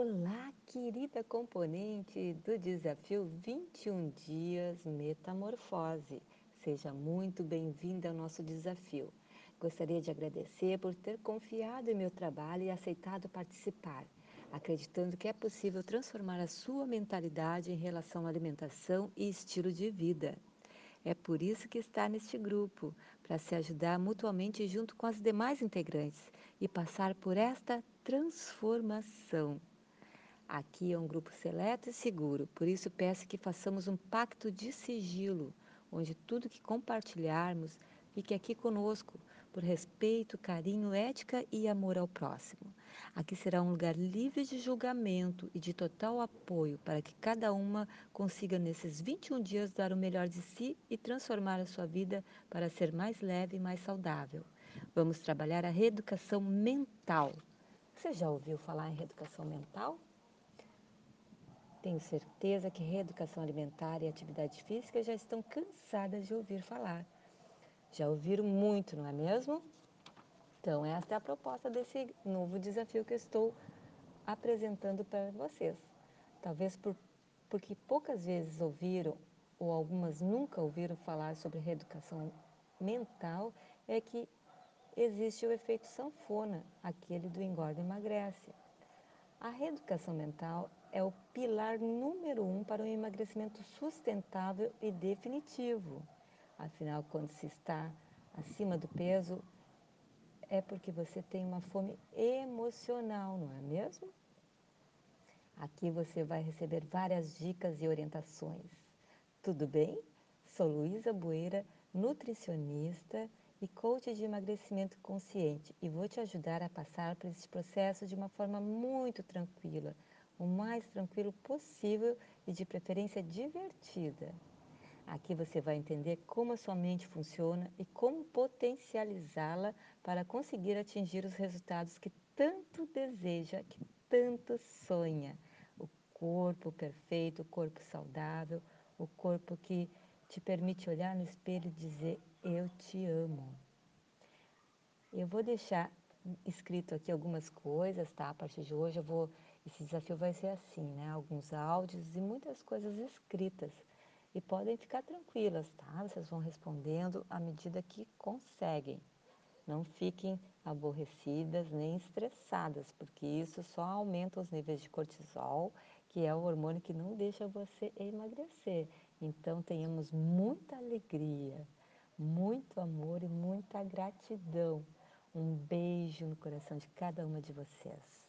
Olá, querida componente do desafio 21 dias metamorfose. Seja muito bem-vinda ao nosso desafio. Gostaria de agradecer por ter confiado em meu trabalho e aceitado participar, acreditando que é possível transformar a sua mentalidade em relação à alimentação e estilo de vida. É por isso que está neste grupo, para se ajudar mutuamente junto com as demais integrantes e passar por esta transformação. Aqui é um grupo seleto e seguro, por isso peço que façamos um pacto de sigilo, onde tudo que compartilharmos fique aqui conosco, por respeito, carinho, ética e amor ao próximo. Aqui será um lugar livre de julgamento e de total apoio para que cada uma consiga nesses 21 dias dar o melhor de si e transformar a sua vida para ser mais leve e mais saudável. Vamos trabalhar a reeducação mental. Você já ouviu falar em reeducação mental? Tenho certeza que reeducação alimentar e atividade física já estão cansadas de ouvir falar. Já ouviram muito, não é mesmo? Então, esta é a proposta desse novo desafio que eu estou apresentando para vocês. Talvez por, porque poucas vezes ouviram, ou algumas nunca ouviram falar sobre reeducação mental, é que existe o efeito sanfona, aquele do engorda e emagrece. A reeducação mental é o pilar número um para um emagrecimento sustentável e definitivo. Afinal, quando se está acima do peso, é porque você tem uma fome emocional, não é mesmo? Aqui você vai receber várias dicas e orientações. Tudo bem? Sou Luísa Bueira, nutricionista e coach de emagrecimento consciente e vou te ajudar a passar por esse processo de uma forma muito tranquila, o mais tranquilo possível e de preferência divertida. Aqui você vai entender como a sua mente funciona e como potencializá-la para conseguir atingir os resultados que tanto deseja, que tanto sonha. O corpo perfeito, o corpo saudável, o corpo que te permite olhar no espelho e dizer eu te amo. Eu vou deixar escrito aqui algumas coisas, tá? A partir de hoje eu vou, esse desafio vai ser assim, né? Alguns áudios e muitas coisas escritas. E podem ficar tranquilas, tá? Vocês vão respondendo à medida que conseguem. Não fiquem aborrecidas nem estressadas, porque isso só aumenta os níveis de cortisol, que é o hormônio que não deixa você emagrecer. Então tenhamos muita alegria muito amor e muita gratidão. Um beijo no coração de cada uma de vocês.